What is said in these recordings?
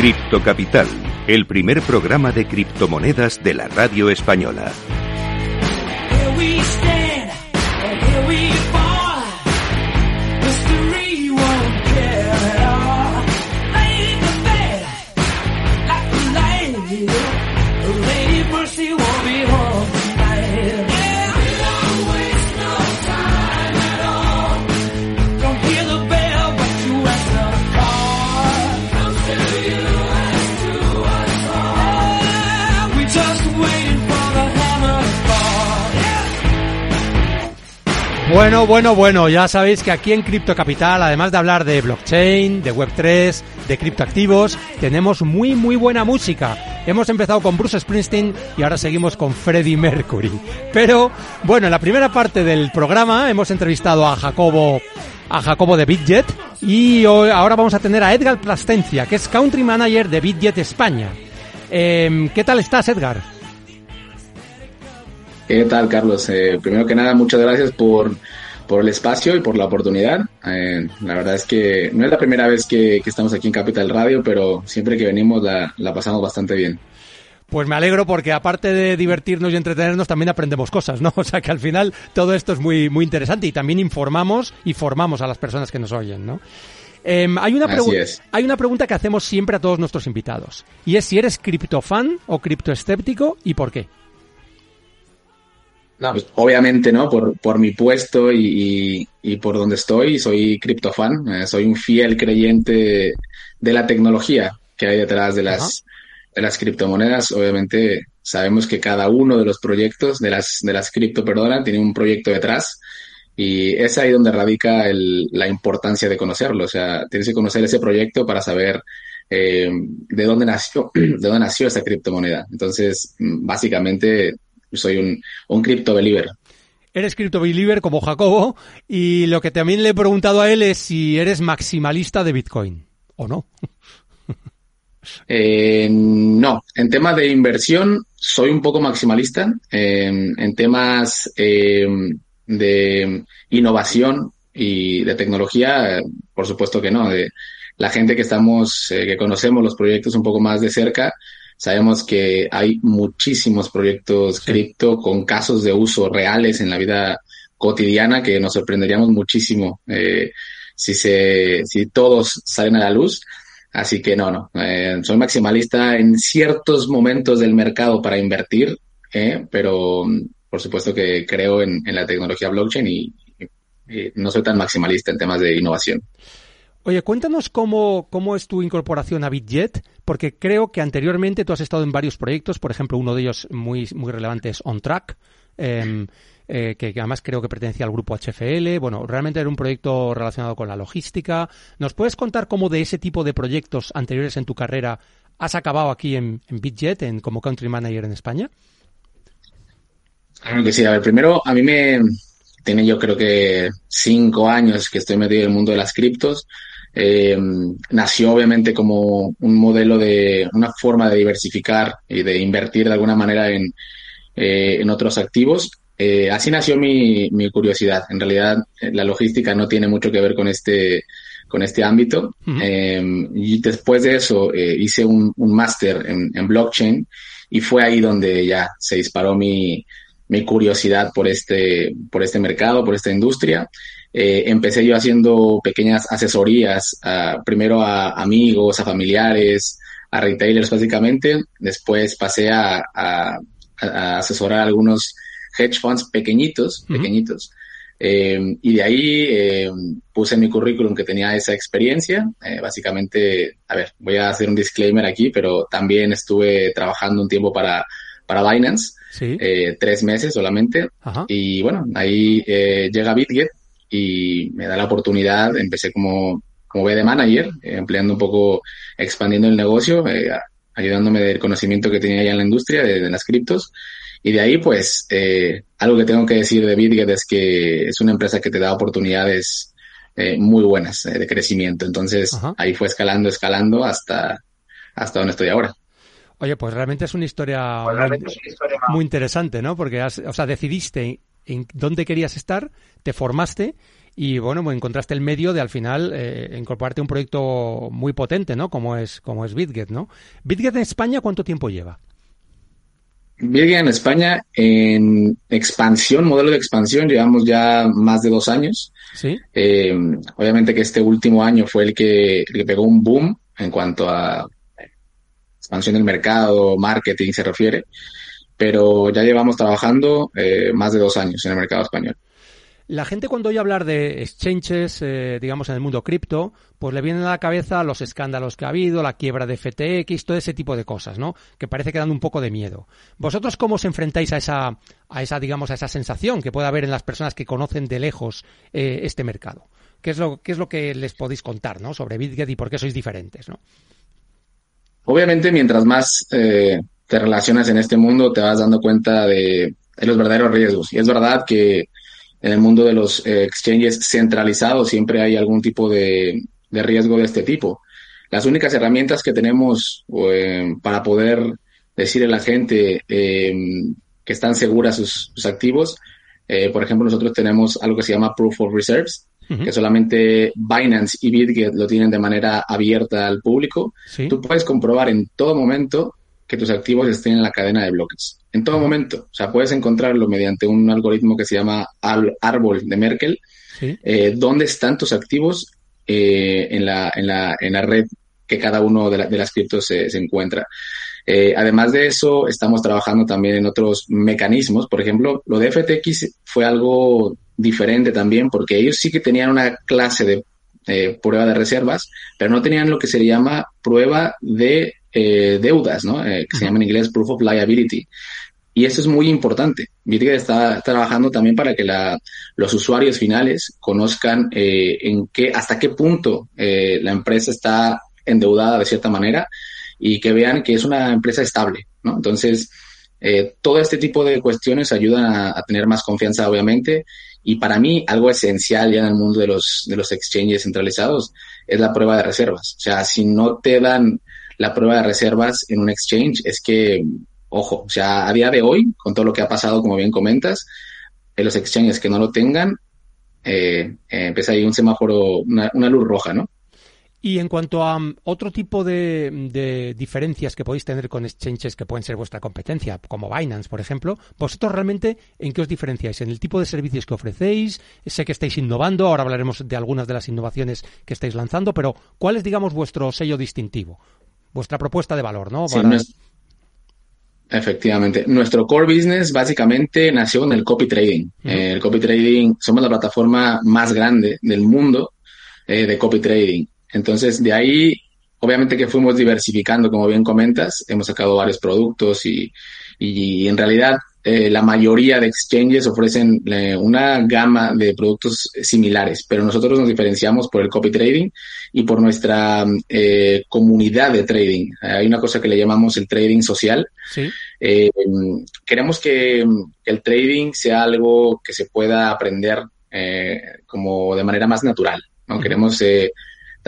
Cripto Capital, el primer programa de criptomonedas de la radio española. Bueno, bueno, bueno, ya sabéis que aquí en Cripto Capital, además de hablar de blockchain, de Web3, de criptoactivos, tenemos muy, muy buena música. Hemos empezado con Bruce Springsteen y ahora seguimos con Freddie Mercury. Pero, bueno, en la primera parte del programa hemos entrevistado a Jacobo, a Jacobo de Bitjet y hoy- ahora vamos a tener a Edgar Plastencia, que es Country Manager de Bitjet España. Em, ¿Qué tal estás, Edgar? ¿Qué tal, Carlos? Eh, primero que nada, muchas gracias por, por el espacio y por la oportunidad. Eh, la verdad es que no es la primera vez que, que estamos aquí en Capital Radio, pero siempre que venimos la, la pasamos bastante bien. Pues me alegro porque aparte de divertirnos y entretenernos también aprendemos cosas, ¿no? O sea que al final todo esto es muy, muy interesante y también informamos y formamos a las personas que nos oyen, ¿no? Em, hay, una es. hay una pregunta que hacemos siempre a todos nuestros invitados y es si eres criptofan o criptoescéptico y por qué. No, pues, obviamente, ¿no? Por, por mi puesto y, y, y por donde estoy, soy criptofan. Eh, soy un fiel creyente de la tecnología que hay detrás de las, de las criptomonedas. Obviamente, sabemos que cada uno de los proyectos, de las, de las cripto, perdona, tiene un proyecto detrás. Y es ahí donde radica el- la importancia de conocerlo. O sea, tienes que conocer ese proyecto para saber eh, de dónde nació, de dónde nació esa criptomoneda. Entonces, mm, básicamente, soy un, un crypto believer. Eres cripto believer como Jacobo y lo que también le he preguntado a él es si eres maximalista de Bitcoin o no. Eh, no, en temas de inversión soy un poco maximalista. En, en temas eh, de innovación y de tecnología, por supuesto que no. De la gente que estamos, eh, que conocemos los proyectos un poco más de cerca, sabemos que hay muchísimos proyectos cripto con casos de uso reales en la vida cotidiana que nos sorprenderíamos muchísimo eh, si se, si todos salen a la luz. Así que no, no. Eh, soy maximalista en ciertos momentos del mercado para invertir, eh, pero mm, por supuesto que creo en, en la tecnología blockchain y, y no soy tan maximalista en temas de innovación. Oye, cuéntanos cómo, cómo es tu incorporación a Bitjet, porque creo que anteriormente tú has estado en varios proyectos, por ejemplo, uno de ellos muy, muy relevante es OnTrack, eh, eh, que, que además creo que pertenecía al grupo HFL. Bueno, realmente era un proyecto relacionado con la logística. ¿Nos puedes contar cómo de ese tipo de proyectos anteriores en tu carrera has acabado aquí en, en Bitjet, en, como Country Manager en España? Claro que sí. A ver, primero, a mí me tiene yo creo que cinco años que estoy metido en el mundo de las criptos. Eh, nació obviamente como un modelo de una forma de diversificar y de invertir de alguna manera en, eh, en otros activos. Eh, así nació mi, mi curiosidad. En realidad, la logística no tiene mucho que ver con este, con este ámbito. Y después de eso hice un, un máster en, en blockchain y fue ahí donde ya se disparó mi, mi curiosidad por este, por este mercado, por esta industria. Eh, empecé yo haciendo pequeñas asesorías, a- primero a amigos, a familiares, a retailers básicamente. Después pasé a, a- a asesorar a algunos hedge funds pequeñitos, Ujú. pequeñitos. Eh, y de ahí eh, puse en mi currículum que tenía esa experiencia. Eh, básicamente, a ver, voy a hacer un disclaimer aquí, pero también estuve trabajando un tiempo para, para Binance, Sí. eh, tres meses solamente. Ajá. Y bueno, ahí eh, llega BitGet y me da la oportunidad, empecé como, como BD manager, eh, empleando un poco, expandiendo el negocio, eh, ayudándome del conocimiento que tenía ya en la industria de, de las criptos. Y de ahí, pues, eh, algo que tengo que decir de BitGet es que es una empresa que te da oportunidades eh, muy buenas eh, de crecimiento. Entonces, Ajá. ahí fue escalando, escalando hasta, hasta donde estoy ahora. Oye, pues realmente es una historia, muy, muy interesante, ¿no? Porque has, o sea, decidiste en dónde querías estar, te formaste y bueno, pues encontraste el medio de al final eh, incorporarte a un proyecto muy potente, ¿no? Como es, como es BitGet, ¿no? BitGet en España, ¿cuánto tiempo lleva? BitGet en España, en expansión, modelo de expansión, llevamos ya más de dos años. Sí. Eh, obviamente que este último año fue el que, el que pegó un boom en cuanto a expansión del mercado, marketing se refiere, pero ya llevamos trabajando eh, más de dos años en el mercado español. La gente cuando oye hablar de exchanges, eh, digamos, en el mundo cripto, pues le vienen a la cabeza los escándalos que ha habido, la quiebra de FTX, todo ese tipo de cosas, ¿no? Que parece que dan un poco de miedo. ¿Vosotros cómo os enfrentáis a esa, a esa, digamos, a esa sensación que puede haber en las personas que conocen de lejos eh, este mercado? ¿Qué es, lo, ¿Qué es lo que les podéis contar, ¿no? Sobre BitGet y por qué sois diferentes, ¿no? Obviamente, mientras más eh, te relacionas en este mundo, te vas dando cuenta de, los verdaderos riesgos. Y es verdad que en el mundo de los eh, exchanges centralizados siempre hay algún tipo de, de, riesgo de este tipo. Las únicas herramientas que tenemos eh, para poder decirle a la gente eh, que están seguras sus, sus activos, eh, por ejemplo, nosotros tenemos algo que se llama Proof of Reserves, uh -huh. que solamente Binance y BitGet lo tienen de manera abierta al público. Sí. Tú puedes comprobar en todo momento que tus activos estén en la cadena de bloques. En todo momento. O sea, puedes encontrarlo mediante un algoritmo que se llama árbol de Merkel, sí. eh, dónde están tus activos eh, en, la, en, la, en la red que cada uno de, la, de las criptos se, se encuentra. Eh, además de eso, estamos trabajando también en otros mecanismos. Por ejemplo, lo de FTX fue algo diferente también porque ellos sí que tenían una clase de eh, prueba de reservas, pero no tenían lo que se llama prueba de eh, deudas, ¿no? Eh, que se llama en inglés Proof of Liability. Y eso es muy importante. Bitget está trabajando también para que la, los usuarios finales conozcan eh, en qué, hasta qué punto eh, la empresa está endeudada de cierta manera y que vean que es una empresa estable, ¿no? Entonces, eh, todo este tipo de cuestiones ayudan a, tener más confianza, obviamente. Y para mí, algo esencial ya en el mundo de los, de los exchanges centralizados es la prueba de reservas. O sea, si no te dan la prueba de reservas en un exchange es que, ojo, o sea, a día de hoy, con todo lo que ha pasado, como bien comentas, en los exchanges que no lo tengan, eh, eh, empieza ahí un semáforo, una, luz roja, ¿no? Y en cuanto a um, otro tipo de, de, diferencias que podéis tener con exchanges que pueden ser vuestra competencia, como Binance, por ejemplo, vosotros realmente en qué os diferenciáis? ¿En el tipo de servicios que ofrecéis? Sé que estáis innovando, ahora hablaremos de algunas de las innovaciones que estáis lanzando, pero ¿cuál es, digamos, vuestro sello distintivo? vuestra propuesta de valor, ¿no? Para... Sí, Efectivamente. Nuestro core business básicamente nació en el copy trading. Uh -huh. eh, el copy trading, somos la plataforma más grande del mundo eh, de copy trading. Entonces, de ahí, obviamente que fuimos diversificando, como bien comentas, hemos sacado varios productos y, y, en realidad eh, la mayoría de exchanges ofrecen eh, una gama de productos similares, pero nosotros nos diferenciamos por el copy trading y por nuestra eh, comunidad de trading. Hay una cosa que le llamamos el trading social. Sí. Eh, queremos que, el trading sea algo que se pueda aprender como de manera más natural. ¿no? Uh -huh. Queremos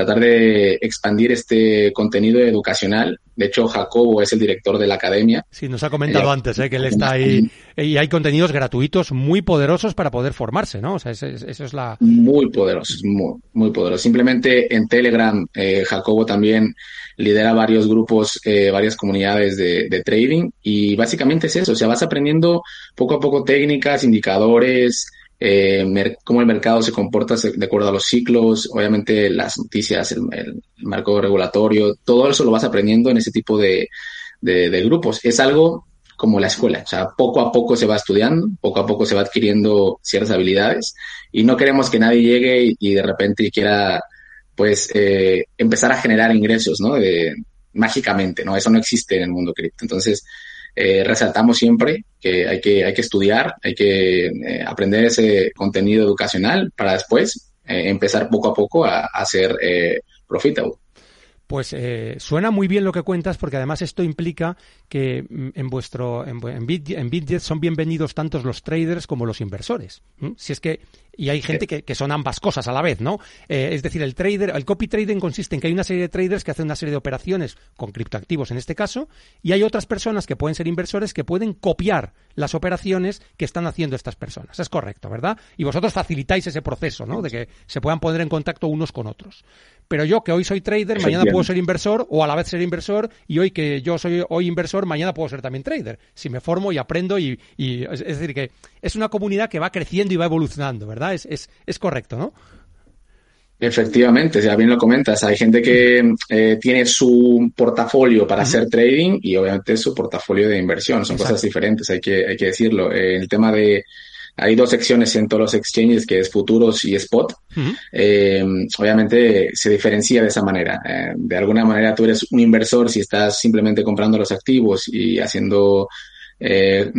tratar de expandir este contenido educacional. De hecho, Jacobo es el director de la academia. Sí, nos ha comentado eh, antes eh, que él está ahí y hay contenidos gratuitos muy poderosos para poder formarse, ¿no? O sea, eso, es la... Muy poderosos, muy, muy poderosos. Simplemente en Telegram, eh, Jacobo también lidera varios grupos, eh, varias comunidades de, de, trading y básicamente es eso, o sea, vas aprendiendo poco a poco técnicas, indicadores, eh, cómo el mercado se comporta de acuerdo a los ciclos, obviamente las noticias, el, el, marco regulatorio, todo eso lo vas aprendiendo en ese tipo de, de, de, grupos. Es algo como la escuela, o sea, poco a poco se va estudiando, poco a poco se va adquiriendo ciertas habilidades y no queremos que nadie llegue y, y de repente quiera, pues, eh, empezar a generar ingresos, ¿no? De, mágicamente, ¿no? Eso no existe en el mundo cripto. Entonces, eh, resaltamos siempre que hay que, hay que estudiar, hay que eh, aprender ese contenido educacional para después eh, empezar poco a poco a, a ser profitable. Pues suena muy bien lo que cuentas porque además esto implica que mm, en vuestro en, en, en son bienvenidos tantos los traders como los inversores. Si es que y hay gente que, que, son ambas cosas a la vez, ¿no? Eh, es decir, el trader, el copy trading consiste en que hay una serie de traders que hacen una serie de operaciones con criptoactivos en este caso, y hay otras personas que pueden ser inversores que pueden copiar las operaciones que están haciendo estas personas. Es correcto, ¿verdad? Y vosotros facilitáis ese proceso, ¿no? De que se puedan poner en contacto unos con otros. Pero yo que hoy soy trader, mañana puedo ser inversor, o a la vez ser inversor, y hoy que yo soy hoy inversor, mañana puedo ser también trader. Si me formo y aprendo y, y es, es decir que es una comunidad que va creciendo y va evolucionando, ¿verdad? Es, es, es correcto, ¿no? Efectivamente, ya bien lo comentas, hay gente que eh, tiene su portafolio para uh -huh. hacer trading y obviamente su portafolio de inversión, son Exacto. cosas diferentes, hay que, hay que decirlo. Eh, el tema de, hay dos secciones en todos los exchanges que es futuros y spot. Uh -huh. eh, obviamente se diferencia de esa manera. Eh, de alguna manera tú eres un inversor si estás simplemente comprando los activos y haciendo eh,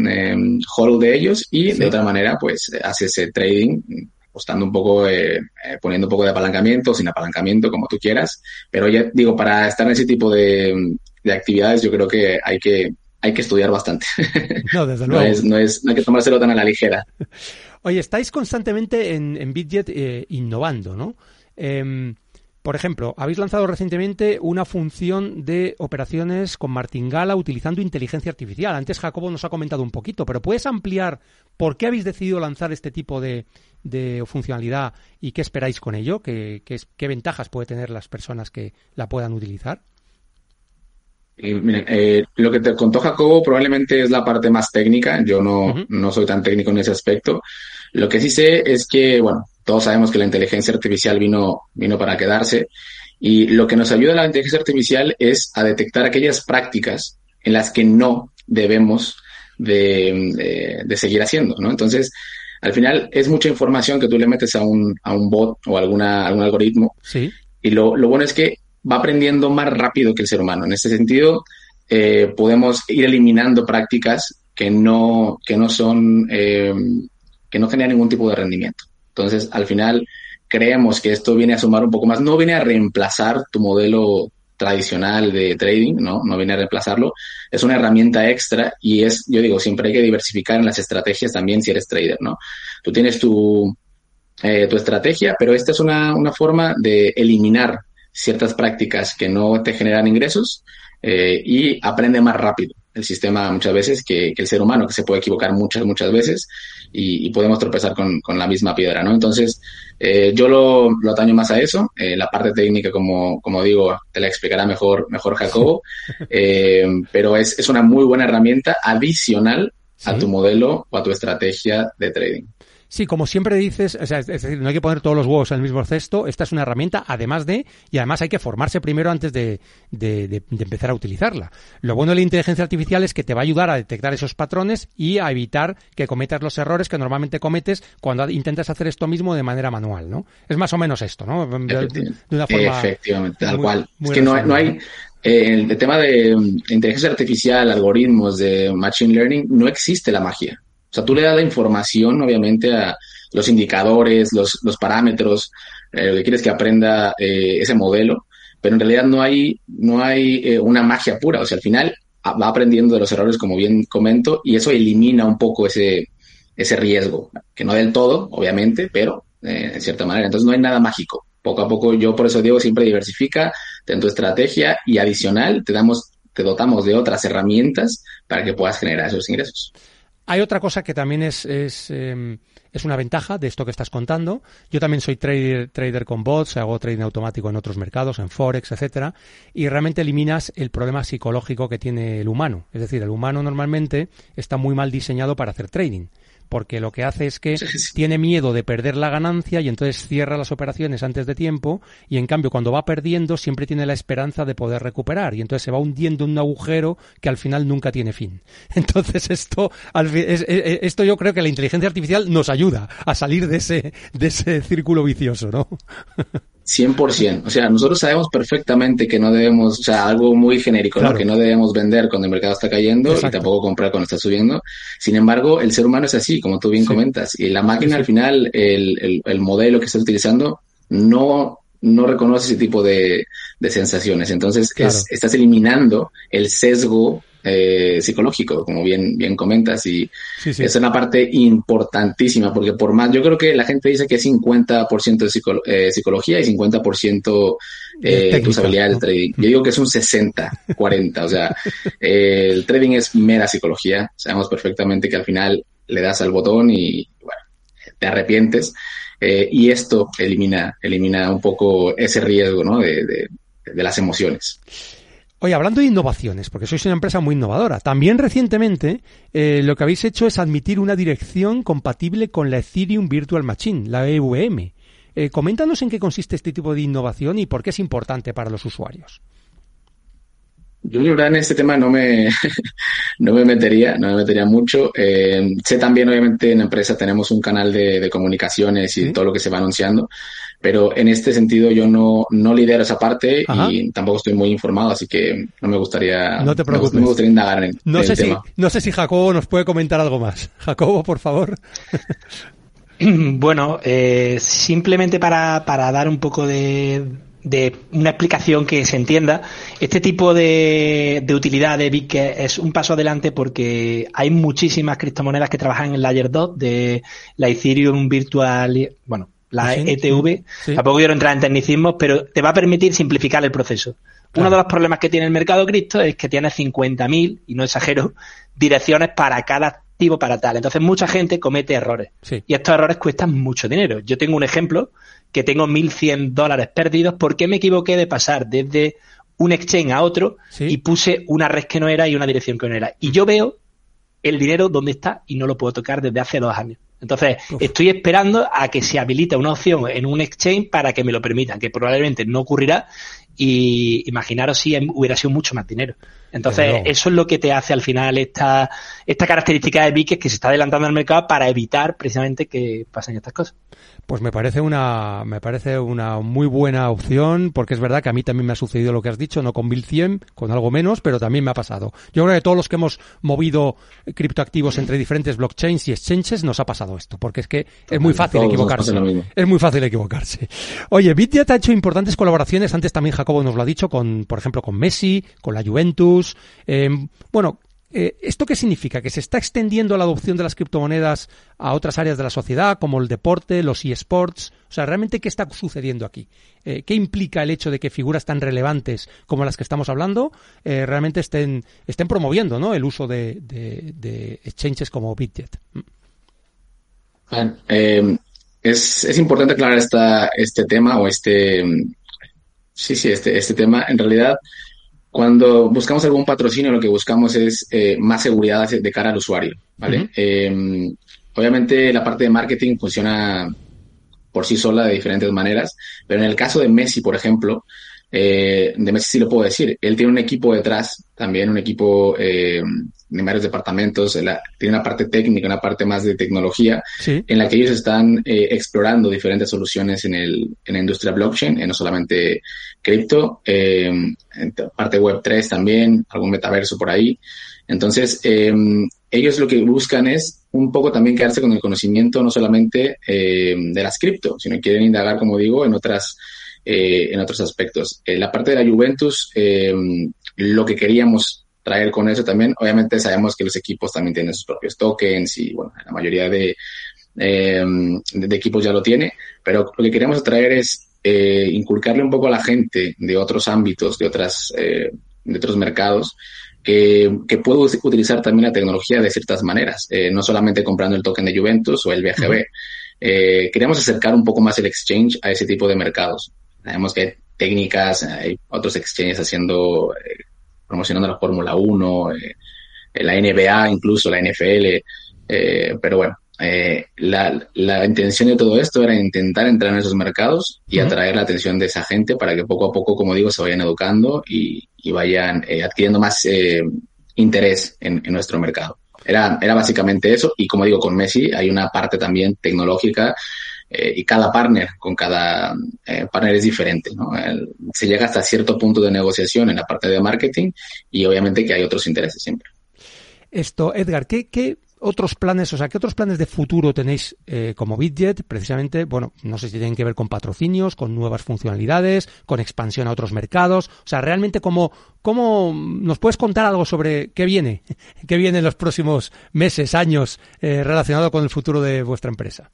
hold de ellos y sí. de otra manera pues haces el trading apostando un poco, eh, eh, poniendo un poco de apalancamiento, sin apalancamiento, como tú quieras. Pero ya digo, para estar en ese tipo de, de actividades, yo creo que hay que, hay que estudiar bastante. No, desde luego. no, es, no, es, no hay que tomárselo tan a la ligera. Oye, estáis constantemente en, en Bitget eh, innovando, ¿no? Eh, por ejemplo, habéis lanzado recientemente una función de operaciones con martingala utilizando inteligencia artificial. Antes Jacobo nos ha comentado un poquito, pero ¿puedes ampliar por qué habéis decidido lanzar este tipo de, de funcionalidad y qué esperáis con ello? ¿Qué, qué, qué ventajas puede tener las personas que la puedan utilizar? Eh, miren, eh, lo que te contó Jacobo probablemente es la parte más técnica. Yo no, uh -huh. no soy tan técnico en ese aspecto. Lo que sí sé es que, bueno, todos sabemos que la inteligencia artificial vino, vino para quedarse y lo que nos ayuda la inteligencia artificial es a detectar aquellas prácticas en las que no debemos de, de, de seguir haciendo, ¿no? Entonces, al final es mucha información que tú le metes a un, a un bot o alguna, algún algoritmo. Sí. Y lo, lo bueno es que va aprendiendo más rápido que el ser humano. En este sentido, eh, podemos ir eliminando prácticas que no, que no son, eh, que no generan ningún tipo de rendimiento. Entonces, al final, creemos que esto viene a sumar un poco más, no viene a reemplazar tu modelo tradicional de trading, ¿no? No viene a reemplazarlo. Es una herramienta extra y es, yo digo, siempre hay que diversificar en las estrategias también si eres trader, ¿no? Tú tienes tu, eh, tu estrategia, pero esta es una, una forma de eliminar ciertas prácticas que no te generan ingresos eh, y aprende más rápido el sistema muchas veces que, que, el ser humano, que se puede equivocar muchas, muchas veces y, y podemos tropezar con, con, la misma piedra, ¿no? Entonces, eh, yo lo, lo ataño más a eso. Eh, la parte técnica, como, como digo, te la explicará mejor, mejor Jacobo, eh, pero es, es una muy buena herramienta adicional ¿Sí? a tu modelo o a tu estrategia de trading. Sí, como siempre dices, o sea, es decir, no hay que poner todos los huevos en el mismo cesto, esta es una herramienta, además de, y además hay que formarse primero antes de, de, de, de, empezar a utilizarla. Lo bueno de la inteligencia artificial es que te va a ayudar a detectar esos patrones y a evitar que cometas los errores que normalmente cometes cuando intentas hacer esto mismo de manera manual, ¿no? Es más o menos esto, ¿no? De, una forma. Efectivamente, tal muy, cual. Muy es que no hay, no hay eh, el tema de inteligencia artificial, algoritmos, de machine learning, no existe la magia. O sea, tú le das la información, obviamente, a los indicadores, los, los parámetros, eh, lo que quieres que aprenda eh, ese modelo, pero en realidad no hay, no hay eh, una magia pura. O sea, al final va aprendiendo de los errores, como bien comento, y eso elimina un poco ese, ese riesgo, que no del todo, obviamente, pero en cierta manera. Entonces no hay nada mágico. Poco a poco, yo por eso digo, siempre diversifica, ten tu estrategia y adicional te damos, te dotamos de otras herramientas para que puedas generar esos ingresos. Hay otra cosa que también es, es, eh, es, una ventaja de esto que estás contando. Yo también soy trader, trader con bots, hago trading automático en otros mercados, en Forex, etcétera, y realmente eliminas el problema psicológico que tiene el humano. Es decir, el humano normalmente está muy mal diseñado para hacer trading porque lo que hace es que sí, sí. tiene miedo de perder la ganancia y entonces cierra las operaciones antes de tiempo y en cambio cuando va perdiendo siempre tiene la esperanza de poder recuperar y entonces se va hundiendo en un agujero que al final nunca tiene fin. Entonces esto, esto yo creo que la inteligencia artificial nos ayuda a salir de ese, de ese círculo vicioso, ¿no? 100%. O sea, nosotros sabemos perfectamente que no debemos, o sea, algo muy genérico, claro. ¿no? Que no debemos vender cuando el mercado está cayendo Exacto. y tampoco comprar cuando está subiendo. Sin embargo, el ser humano es así, como tú bien sí. comentas. Y la máquina, sí. al final, el, el, el, modelo que está utilizando no, no reconoce ese tipo de, de sensaciones. Entonces, es- estás eliminando el sesgo eh, psicológico, como bien, bien comentas, y Sí, es una parte importantísima, porque por más, yo creo que la gente dice que es 50% de psico- eh, psicología y 50% De eh, técnica, tus habilidades ¿no? de trading. Yo digo que es un 60-40, o sea, el trading es mera psicología, sabemos perfectamente que al final le das al botón y, bueno, te arrepientes, eh, y esto elimina, elimina un poco ese riesgo, ¿no? de, de- de las emociones. Oye, hablando de innovaciones, porque sois una empresa muy innovadora, también recientemente eh, lo que habéis hecho es admitir una dirección compatible con la Ethereum Virtual Machine, la EVM. Eh, coméntanos en qué consiste este tipo de innovación y por qué es importante para los usuarios. Yo, la verdad, en este tema no me, no me metería, no me metería mucho. Eh, sé también, obviamente, en la empresa tenemos un canal de, de comunicaciones y Sí. todo lo que se va anunciando, pero en este sentido yo no, no lidero esa parte Ajá. y tampoco estoy muy informado, así que no me gustaría, No te preocupes. no me gustaría indagar en, No en sé, el si, tema. no sé si Jacobo nos puede comentar algo más. Jacobo, por favor. Bueno, eh, simplemente para, para dar un poco de, de una explicación que se entienda, este tipo de, de utilidad de Bitget es un paso adelante porque hay muchísimas criptomonedas que trabajan en Layer 2 de la Ethereum Virtual, bueno, la Sí, ETV. sí. Tampoco quiero entrar en tecnicismos, pero te va a permitir simplificar el proceso. Claro. Uno de los problemas que tiene el mercado cripto es que tiene 50.000, y no exagero, direcciones para cada activo para tal. Entonces mucha gente comete errores. Sí. Y estos errores cuestan mucho dinero. Yo tengo un ejemplo que tengo 1.100 dólares perdidos porque me equivoqué de pasar desde un exchange a otro Sí. y puse una red que no era y una dirección que no era. Y yo veo el dinero dónde está y no lo puedo tocar desde hace dos años. Entonces, Uf. estoy esperando a que se habilite una opción en un exchange para que me lo permitan, que probablemente no ocurrirá y imaginaros si em- hubiera sido mucho más dinero. Entonces, eso es lo que te hace al final esta, esta característica de Bikes que se está adelantando al mercado para evitar precisamente que pasen estas cosas. Pues me parece una me parece una muy buena opción porque es verdad que a mí también me ha sucedido lo que has dicho, no con 1100, con algo menos, pero también me ha pasado. Yo creo que todos los que hemos movido criptoactivos entre diferentes blockchains y exchanges nos ha pasado esto, porque es que es muy fácil equivocarse. Es muy fácil equivocarse. Oye, Bitget ha hecho importantes colaboraciones, antes también Jacobo nos lo ha dicho, con, por ejemplo, con Messi, con la Juventus. Eh, bueno, eh, ¿esto qué significa? ¿Que se está extendiendo la adopción de las criptomonedas a otras áreas de la sociedad, como el deporte, los eSports? O sea, ¿realmente qué está sucediendo aquí? Eh, ¿Qué implica el hecho de que figuras tan relevantes como las que estamos hablando realmente estén, estén promoviendo ¿no? el uso de, exchanges como Bitget? Es, es importante aclarar esta, este tema o este, sí, sí, este, este tema. En realidad, cuando buscamos algún patrocinio, lo que buscamos es eh, más seguridad de cara al usuario, ¿vale? Eh, obviamente la parte de marketing funciona por sí sola de diferentes maneras, pero en el caso de Messi, por ejemplo, eh, de Messi sí lo puedo decir, él tiene un equipo detrás, también un equipo eh, de varios departamentos, la- tiene una parte técnica, una parte más de tecnología, Sí, en la que ellos están eh, explorando diferentes soluciones en, el, en la industria blockchain, eh, no solamente cripto, eh, en parte web 3 también, algún metaverso por ahí. Entonces, eh, ellos lo que buscan es un poco también quedarse con el conocimiento no solamente eh, de las cripto, sino quieren indagar, como digo, en otras eh, en otros aspectos. En la parte de la Juventus, eh, lo que queríamos traer con eso también, obviamente sabemos que los equipos también tienen sus propios tokens y bueno, la mayoría de, eh, de, de equipos ya lo tiene, pero lo que queremos traer es eh, inculcarle un poco a la gente de otros ámbitos, de otras, eh, de otros mercados, que, que puede us- utilizar también la tecnología de ciertas maneras, eh, no solamente comprando el token de Juventus o el BGB. Eh, queríamos acercar un poco más el exchange a ese tipo de mercados. Sabemos que hay técnicas, hay otros exchanges haciendo, eh, promocionando la Fórmula 1, eh, la NBA, incluso la NFL, eh, pero bueno, eh, la, la intención de todo esto era intentar entrar en esos mercados y atraer la atención de esa gente para que poco a poco, como digo, se vayan educando y, y vayan eh, adquiriendo más eh, interés en, en nuestro mercado. Era, era básicamente eso y como digo, con Messi hay una parte también tecnológica eh, y cada partner, con cada eh, partner es diferente, ¿no? Se llega hasta cierto punto de negociación en la parte de marketing y obviamente que hay otros intereses siempre. Esto, Edgar, ¿qué, qué otros planes, o sea, qué otros planes de futuro tenéis eh, como Bitjet? Precisamente, bueno, no sé si tienen que ver con patrocinios, con nuevas funcionalidades, con expansión a otros mercados. O sea, realmente, ¿cómo, cómo nos puedes contar algo sobre qué viene? ¿Qué viene en los próximos meses, años relacionado con el futuro de vuestra empresa?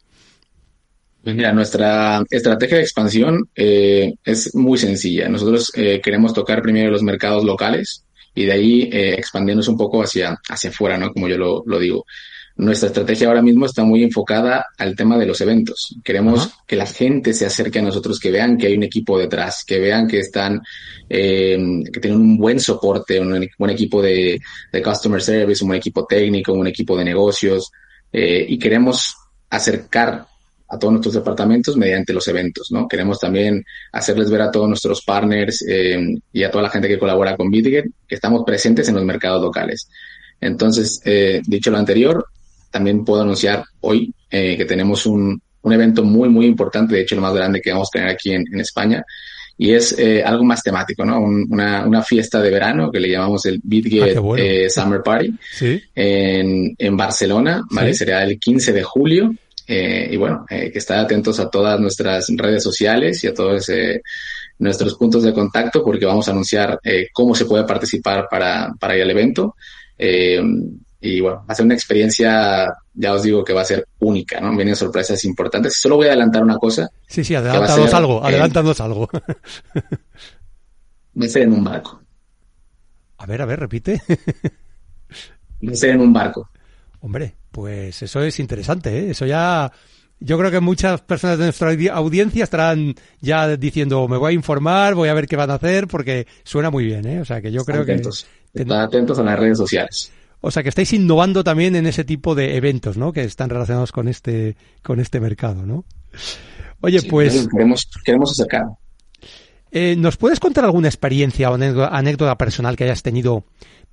Pues mira, nuestra estrategia de expansión eh, es muy sencilla. Nosotros eh, queremos tocar primero los mercados locales y de ahí eh, expandiéndose un poco hacia, hacia afuera, ¿no? Como yo lo, lo digo. Nuestra estrategia ahora mismo está muy enfocada al tema de los eventos. Queremos que la gente se acerque a nosotros, que vean que hay un equipo detrás, que vean que están, eh, que tienen un buen soporte, un buen equipo de, de customer service, un buen equipo técnico, un equipo de negocios, eh, y queremos acercar a todos nuestros departamentos mediante los eventos, ¿no? Queremos también hacerles ver a todos nuestros partners eh, y a toda la gente que colabora con Bitget que estamos presentes en los mercados locales. Entonces, eh, dicho lo anterior, también puedo anunciar hoy eh, que tenemos un, un evento muy, muy importante, de hecho el más grande que vamos a tener aquí en, en España, y es eh, algo más temático, ¿no? Un- una, una fiesta de verano que le llamamos el Bitget Ah, bueno. eh, Summer Party Sí. en, en Barcelona, ¿vale? Sí. Será el 15 de julio. Eh, y bueno, eh, que estén atentos a todas nuestras redes sociales y a todos eh, nuestros puntos de contacto porque vamos a anunciar eh, cómo se puede participar para, para ir al evento. Y bueno, va a ser una experiencia, ya os digo que va a ser única, ¿no? Vienen sorpresas importantes. Solo voy a adelantar una cosa, Sí, sí, adelántanos algo, adelántanos algo. va a ser en un barco. A ver, a ver, repite. Va a ser en un barco. Hombre, pues eso es interesante, ¿eh? Eso ya... Yo creo que muchas personas de nuestra audi- audiencia estarán ya diciendo, me voy a informar, voy a ver qué van a hacer, porque suena muy bien, ¿eh? O sea, que yo creo atentos. que... Estad atentos a las redes sociales. O sea, que estáis innovando también en ese tipo de eventos, ¿no? Que están relacionados con este, con este mercado, ¿no? Oye, Sí, pues... queremos, queremos acercar. Eh, ¿Nos puedes contar alguna experiencia o anécdota, personal que hayas tenido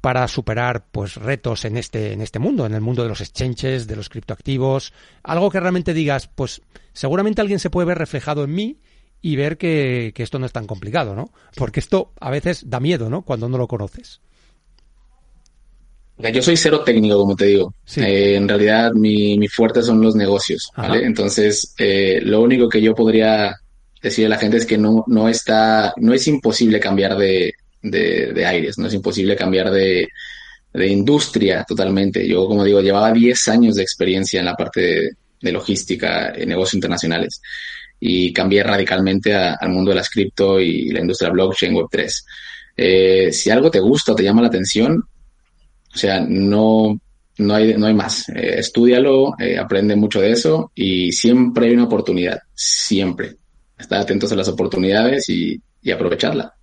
para superar pues retos en este en este mundo, en el mundo de los exchanges, de los criptoactivos, algo que realmente digas, pues seguramente alguien se puede ver reflejado en mí y ver que, que esto no es tan complicado, ¿no? Porque esto a veces da miedo, ¿no? Cuando no lo conoces. Yo soy cero técnico, como te digo. Sí. Eh, en realidad, mi, mi fuerte son los negocios, ¿vale? Entonces, eh, lo único que yo podría decirle a la gente es que no, no está, no es imposible cambiar de, de, de aires, no es imposible cambiar de, de industria totalmente. Yo, como digo, llevaba 10 años de experiencia en la parte de, logística, en negocios internacionales, y cambié radicalmente al mundo de las cripto y la industria blockchain, Web3. Eh, si algo te gusta o te llama la atención, o sea, no, no hay, no hay más. Eh, estúdialo, eh, aprende mucho de eso y siempre hay una oportunidad. Siempre. Estar atentos a las oportunidades y, y aprovecharla.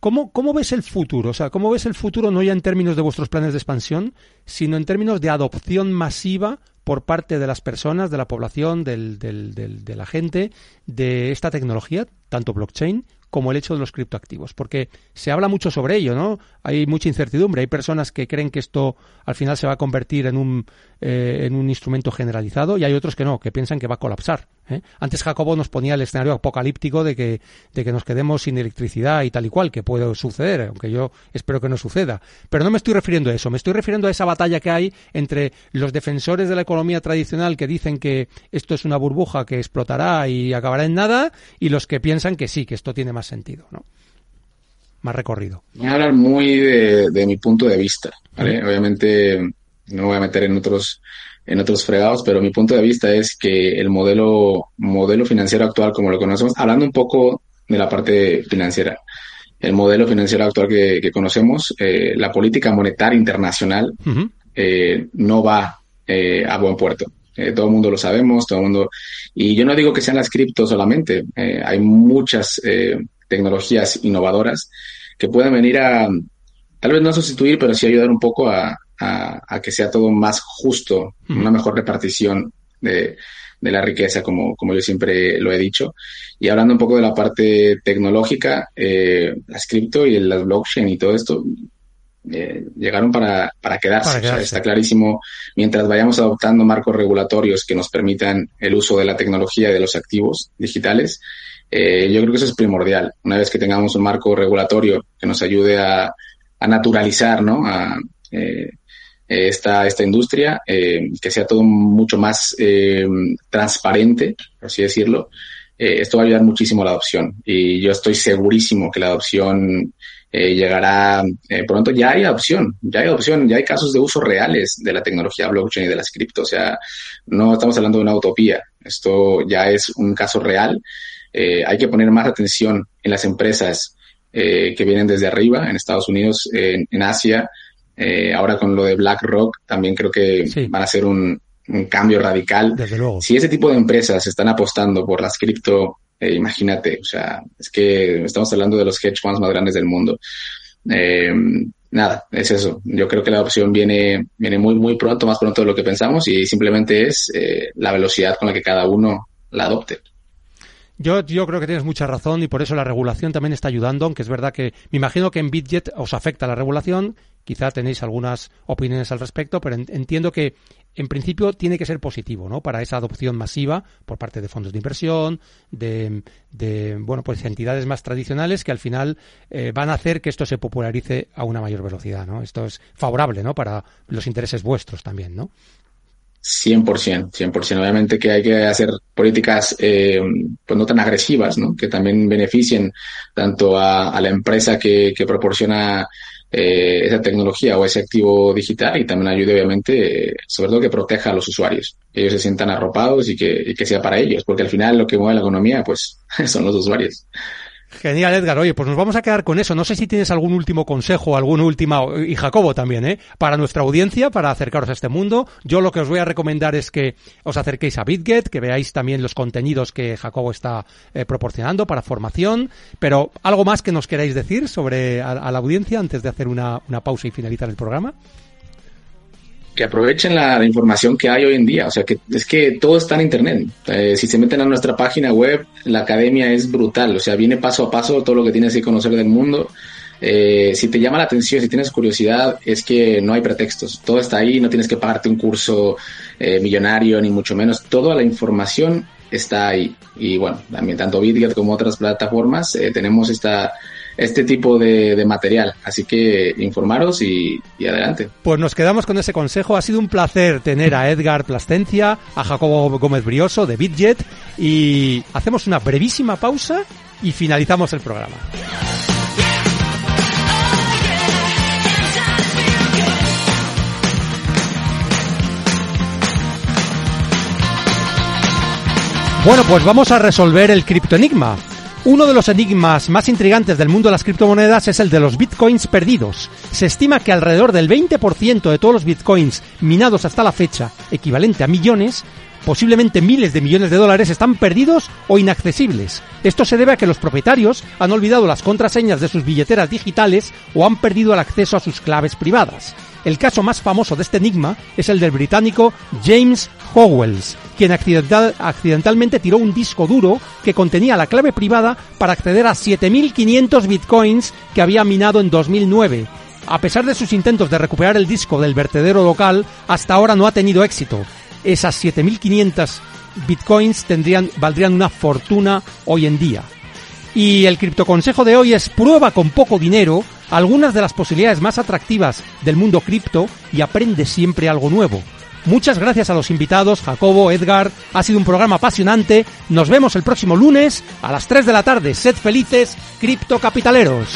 ¿Cómo, ¿Cómo ves el futuro? O sea, ¿cómo ves el futuro no ya en términos de vuestros planes de expansión, sino en términos de adopción masiva por parte de las personas, de la población, del, del- del- de la gente, de esta tecnología, tanto blockchain como el hecho de los criptoactivos? Porque se habla mucho sobre ello, ¿no? Hay mucha incertidumbre. Hay personas que creen que esto al final se va a convertir en un, eh, en un instrumento generalizado y hay otros que no, que piensan que va a colapsar. ¿Eh? Antes Jacobo nos ponía el escenario apocalíptico de que, de que nos quedemos sin electricidad y tal y cual, que puede suceder, aunque yo espero que no suceda. Pero no me estoy refiriendo a eso, me estoy refiriendo a esa batalla que hay entre los defensores de la economía tradicional que dicen que esto es una burbuja que explotará y acabará en nada, y los que piensan que sí, que esto tiene más sentido, ¿no? Más recorrido. Voy a hablar muy de, de mi punto de vista, ¿vale? Obviamente no me voy a meter en otros, en otros fregados, pero mi punto de vista es que el modelo, modelo financiero actual, como lo conocemos, hablando un poco de la parte financiera, el modelo financiero actual que, que conocemos, eh, la política monetaria internacional eh, no va eh, a buen puerto. Eh, todo el mundo lo sabemos, todo el mundo. Y yo no digo que sean las criptos solamente. eh, hay muchas eh, tecnologías innovadoras que pueden venir a, tal vez no a sustituir, pero sí ayudar un poco a, a- a que sea todo más justo, una mejor repartición de, de la riqueza, como, como yo siempre lo he dicho. Y hablando un poco de la parte tecnológica, eh, las cripto y las blockchain y todo esto eh, llegaron para, para quedarse. Para O sea, quedarse. está clarísimo, mientras vayamos adoptando marcos regulatorios que nos permitan el uso de la tecnología y de los activos digitales, eh, yo creo que eso es primordial. Una vez que tengamos un marco regulatorio que nos ayude a, a naturalizar, ¿no? A, eh, esta, esta industria, eh, que sea todo mucho más eh, transparente, por así decirlo. Eh, esto va a ayudar muchísimo a la adopción y yo estoy segurísimo que la adopción eh, llegará eh, pronto. Ya hay adopción, ya hay adopción, ya hay casos de uso reales de la tecnología blockchain y de las cripto. O sea, no estamos hablando de una utopía. Esto ya es un caso real. Eh, hay que poner más atención en las empresas eh, que vienen desde arriba, en Estados Unidos, en, en Asia. Eh, ahora con lo de BlackRock, también creo que Sí. van a ser un, un cambio radical. Desde luego. Si ese tipo de empresas están apostando por las cripto, eh, imagínate, o sea, es que estamos hablando de los hedge funds más grandes del mundo. Eh, nada, es eso. Yo creo que la adopción viene, viene muy, muy pronto, más pronto de lo que pensamos y simplemente es la velocidad con la que cada uno la adopte. Yo, yo creo que tienes mucha razón y por eso la regulación también está ayudando, aunque es verdad que me imagino que en Bitget os afecta la regulación, quizá tenéis algunas opiniones al respecto, pero en- entiendo que en principio tiene que ser positivo, ¿no? Para esa adopción masiva por parte de fondos de inversión, de, de bueno, pues entidades más tradicionales que al final eh, van a hacer que esto se popularice a una mayor velocidad, ¿no? Esto es favorable, ¿no? Para los intereses vuestros también, ¿no? 100%, 100%. Obviamente que hay que hacer políticas eh, pues no tan agresivas, ¿no? Que también beneficien tanto a, la empresa que, que proporciona eh, esa tecnología o ese activo digital y también ayude obviamente, sobre todo que proteja a los usuarios, que ellos se sientan arropados y que, y que sea para ellos, porque al final lo que mueve la economía pues son los usuarios. Genial, Edgar. Oye, pues nos vamos a quedar con eso. No sé si tienes algún último consejo, alguna última, y Jacobo también, ¿eh? Para nuestra audiencia, para acercaros a este mundo. Yo lo que os voy a recomendar es que os acerquéis a BitGet, que veáis también los contenidos que Jacobo está eh, proporcionando para formación. Pero, ¿algo más que nos queráis decir sobre a, a la audiencia antes de hacer una, una pausa y finalizar el programa? Que aprovechen la, información que hay hoy en día. O sea, que es que todo está en Internet. Eh, si se meten a nuestra página web, la academia es brutal. O sea, viene paso a paso todo lo que tienes que conocer del mundo. Eh, si te llama la atención, si tienes curiosidad, es que no hay pretextos. Todo está ahí, no tienes que pagarte un curso eh, millonario, ni mucho menos. Toda la información está ahí. Y bueno, también tanto BitGet como otras plataformas tenemos esta este tipo de, de, material. Así que informaros y, y, adelante. Pues nos quedamos con ese consejo. Ha sido un placer tener a Edgar Plastencia, a Jacobo Gómez Brioso de Bitjet y hacemos una brevísima pausa y finalizamos el programa. Bueno, pues vamos a resolver el criptoenigma. Uno de los enigmas más intrigantes del mundo de las criptomonedas es el de los bitcoins perdidos. Se estima que alrededor del 20% de todos los bitcoins minados hasta la fecha, equivalente a millones, posiblemente miles de millones de dólares, están perdidos o inaccesibles. Esto se debe a que los propietarios han olvidado las contraseñas de sus billeteras digitales o han perdido el acceso a sus claves privadas. El caso más famoso de este enigma es el del británico James Howells, quien accidental, accidentalmente tiró un disco duro que contenía la clave privada para acceder a 7.500 bitcoins que había minado en 2009. A pesar de sus intentos de recuperar el disco del vertedero local, hasta ahora no ha tenido éxito. Esas 7.500 bitcoins tendrían, valdrían una fortuna hoy en día. Y el criptoconsejo de hoy es prueba con poco dinero algunas de las posibilidades más atractivas del mundo cripto y aprende siempre algo nuevo. Muchas gracias a los invitados, Jacobo, Edgar. Ha sido un programa apasionante. Nos vemos el próximo lunes a las 3 de la tarde. Sed felices, criptocapitaleros.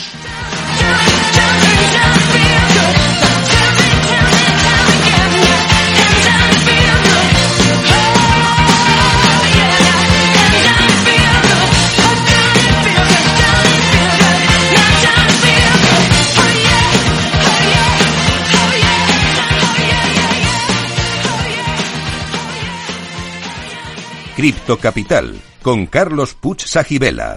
Cripto Capital con Carlos Puch Sajibela.